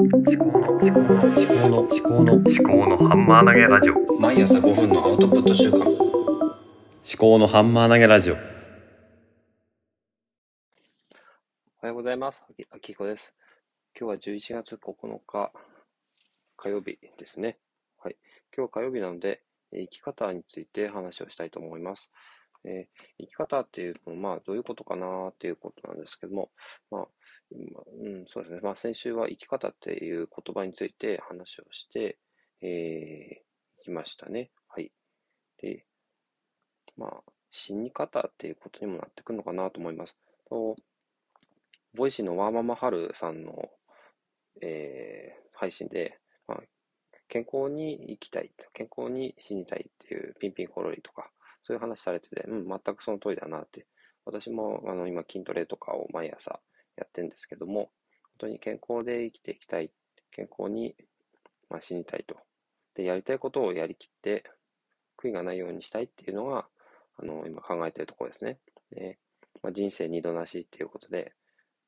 思考の思考の思考の思考の思考のハンマー投げラジオ毎朝5分のアウトプット週間思考のハンマー投げラジオおはようございます。あきこです。今日は11月9日火曜日ですね。はい。今日は火曜日なので、えー生き方について話をしたいと思います。えー生き方っていうのは、まあ、どういうことかなっていうことなんですけども、まあ、うん、そうですね。まあ、先週は生き方っていう言葉について話をして、えー、きましたね。はい。で、まあ、死に方っていうことにもなってくるのかなと思います。と Voicy のワーママはるさんの、えー配信で、まあ、健康に生きたい、健康に死にたいっていうピンピンコロリとか、そういう話されてて、うん、全くその通りだなって。私もあの今筋トレとかを毎朝やってるんですけども、本当に健康で生きていきたい、健康に、まあ、死にたいと。で、やりたいことをやりきって、悔いがないようにしたいっていうのが、あの、今考えてるところですね。で、まあ、人生二度なしっていうことで、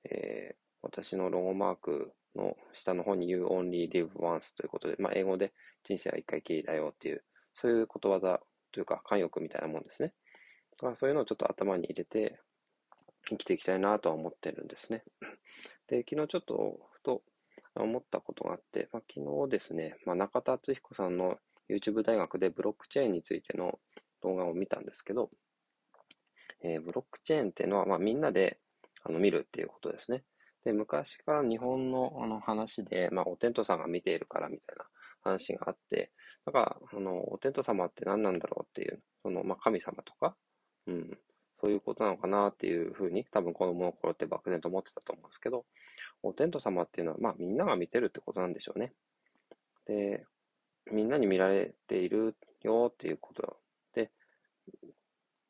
えー私のロゴマークの下の方に You only live once ということで、まあ、英語で人生は一回きりだよっていう、そういうことわざというか、慣用句みたいなもんですね。だからそういうのをちょっと頭に入れて生きていきたいなとは思ってるんですね。で、昨日ちょっとふと思ったことがあって、まあ、昨日ですね、まあ、中田敦彦さんの YouTube 大学でブロックチェーンについての動画を見たんですけど、えーブロックチェーンっていうのは、まあ、みんなであの見るっていうことですね。で、昔から日本のあの話で、まあ、お天道さんが見ているからみたいな話があって、だから、あの、お天道様って何なんだろうっていう、その、まあ、神様とか、うん、そういうことなのかなっていうふうに、多分子供の頃って漠然と思ってたと思うんですけど、お天道様っていうのは、まあ、みんなが見てるってことなんでしょうね。で、みんなに見られているよっていうことで、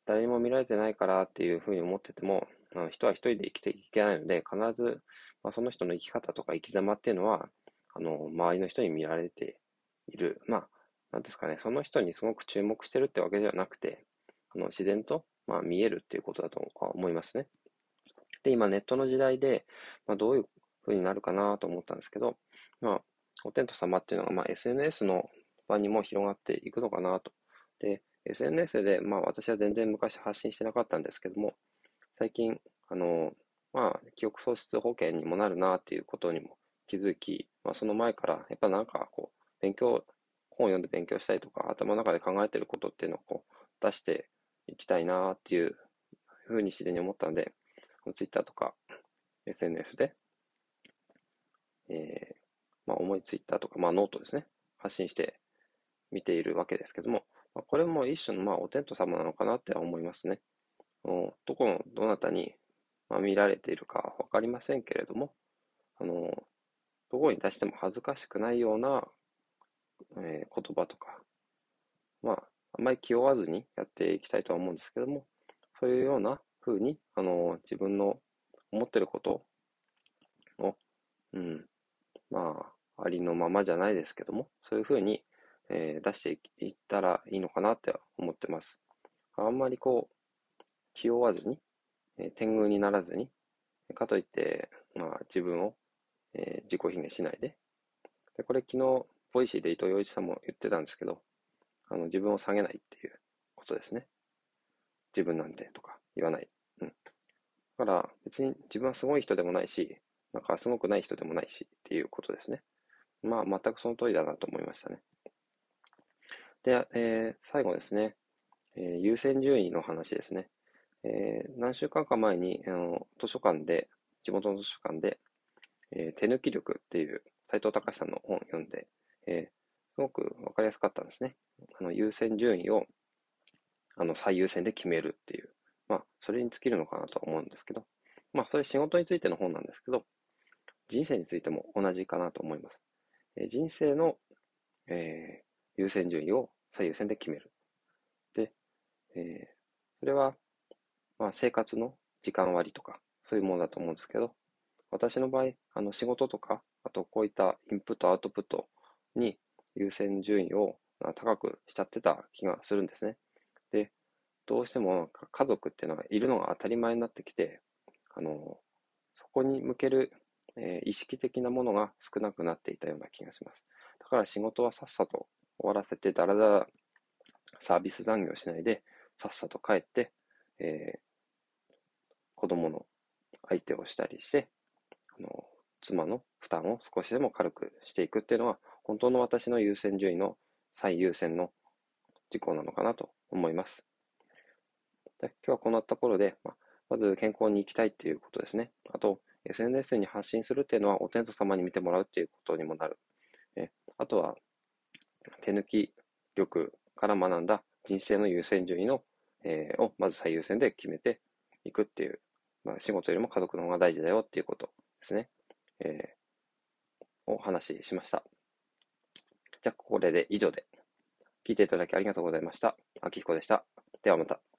誰にも見られてないからっていうふうに思ってても、あの人は一人で生きていけないので、必ず、まあ、その人の生き方とか生き様っていうのは、あの、周りの人に見られている。まあ、なんですかね、その人にすごく注目してるってわけではなくて、あの自然と、まあ、見えるっていうことだと思いますね。で、今ネットの時代で、まあ、どういうふうになるかなと思ったんですけど、まあ、お天道様っていうのが、まあ、SNS の場にも広がっていくのかなと。で、SNS で、まあ、私は全然昔発信してなかったんですけども、最近、あの、まあ、記憶喪失保険にもなるなっていうことにも気づき、まあ、その前から、やっぱなんかこう、勉強、本を読んで勉強したりとか、頭の中で考えてることっていうのをこう出していきたいなっていうふうに自然に思ったんで、Twitter とか SNS で、えーまあ、重い Twitter とか、まあ、ノートですね、発信して見ているわけですけども、まあ、これも一種の、まあ、お天道様なのかなって思いますね。どこのどなたに、まあ、見られているかわかりませんけれども、あの、どこに出しても恥ずかしくないような、えー言葉とか、まあ、あんまり気負わずにやっていきたいとは思うんですけども、そういうような風に、あの、自分の思ってることを、うん、まあ、ありのままじゃないですけども、そういう風に、えー出していったらいいのかなって思ってます。あんまりこう、気負わずに、えー天狗にならずに、かといって、まあ、自分を、えー自己卑下しないで。で、これ昨日、 Voicy で伊藤羊一さんも言ってたんですけど、あの、自分を下げないっていうことですね。自分なんてとか言わない。うん。だから、別に自分はすごい人でもないし、なんかすごくない人でもないしっていうことですね。まあ、全くその通りだなと思いましたね。で、えー最後ですね、えー優先順位の話ですね。えー何週間か前に、あの図書館で、地元の図書館で、えー手抜き力っていう斉藤隆さんの本を読んで、えーすごくわかりやすかったんですね。あの優先順位をあの最優先で決めるっていう、まあ、それに尽きるのかなとは思うんですけど、まあ、それ仕事についての本なんですけど、人生についても同じかなと思います。え人生の、えー優先順位を最優先で決める。で、えーそれは、まあ、生活の時間割とか、そういうものだと思うんですけど、私の場合、あの仕事とか、あとこういったインプット、アウトプットに優先順位を高くしちゃってた気がするんですね。で、どうしても家族っていうのがいるのが当たり前になってきて、あの、そこに向けるえー意識的なものが少なくなっていたような気がします。だから仕事はさっさと終わらせて、だらだらサービス残業しないで、さっさと帰って、えー子供の相手をしたりして、あの妻の負担を少しでも軽くしていくっていうのは、本当の私の優先順位の最優先の事項なのかなと思います。で今日はこんなところで、まあまず健康に生きたいっていうことですね。あと、SNS に発信するっていうのはお天道様に見てもらうっていうことにもなる。えあとは、手抜き力から学んだ人生の優先順位の、えーをまず最優先で決めていくっていう、まあ、仕事よりも家族の方が大事だよっていうことですね。えーお話ししました。じゃあ、これで以上で。聞いていただきありがとうございました。秋彦でした。ではまた。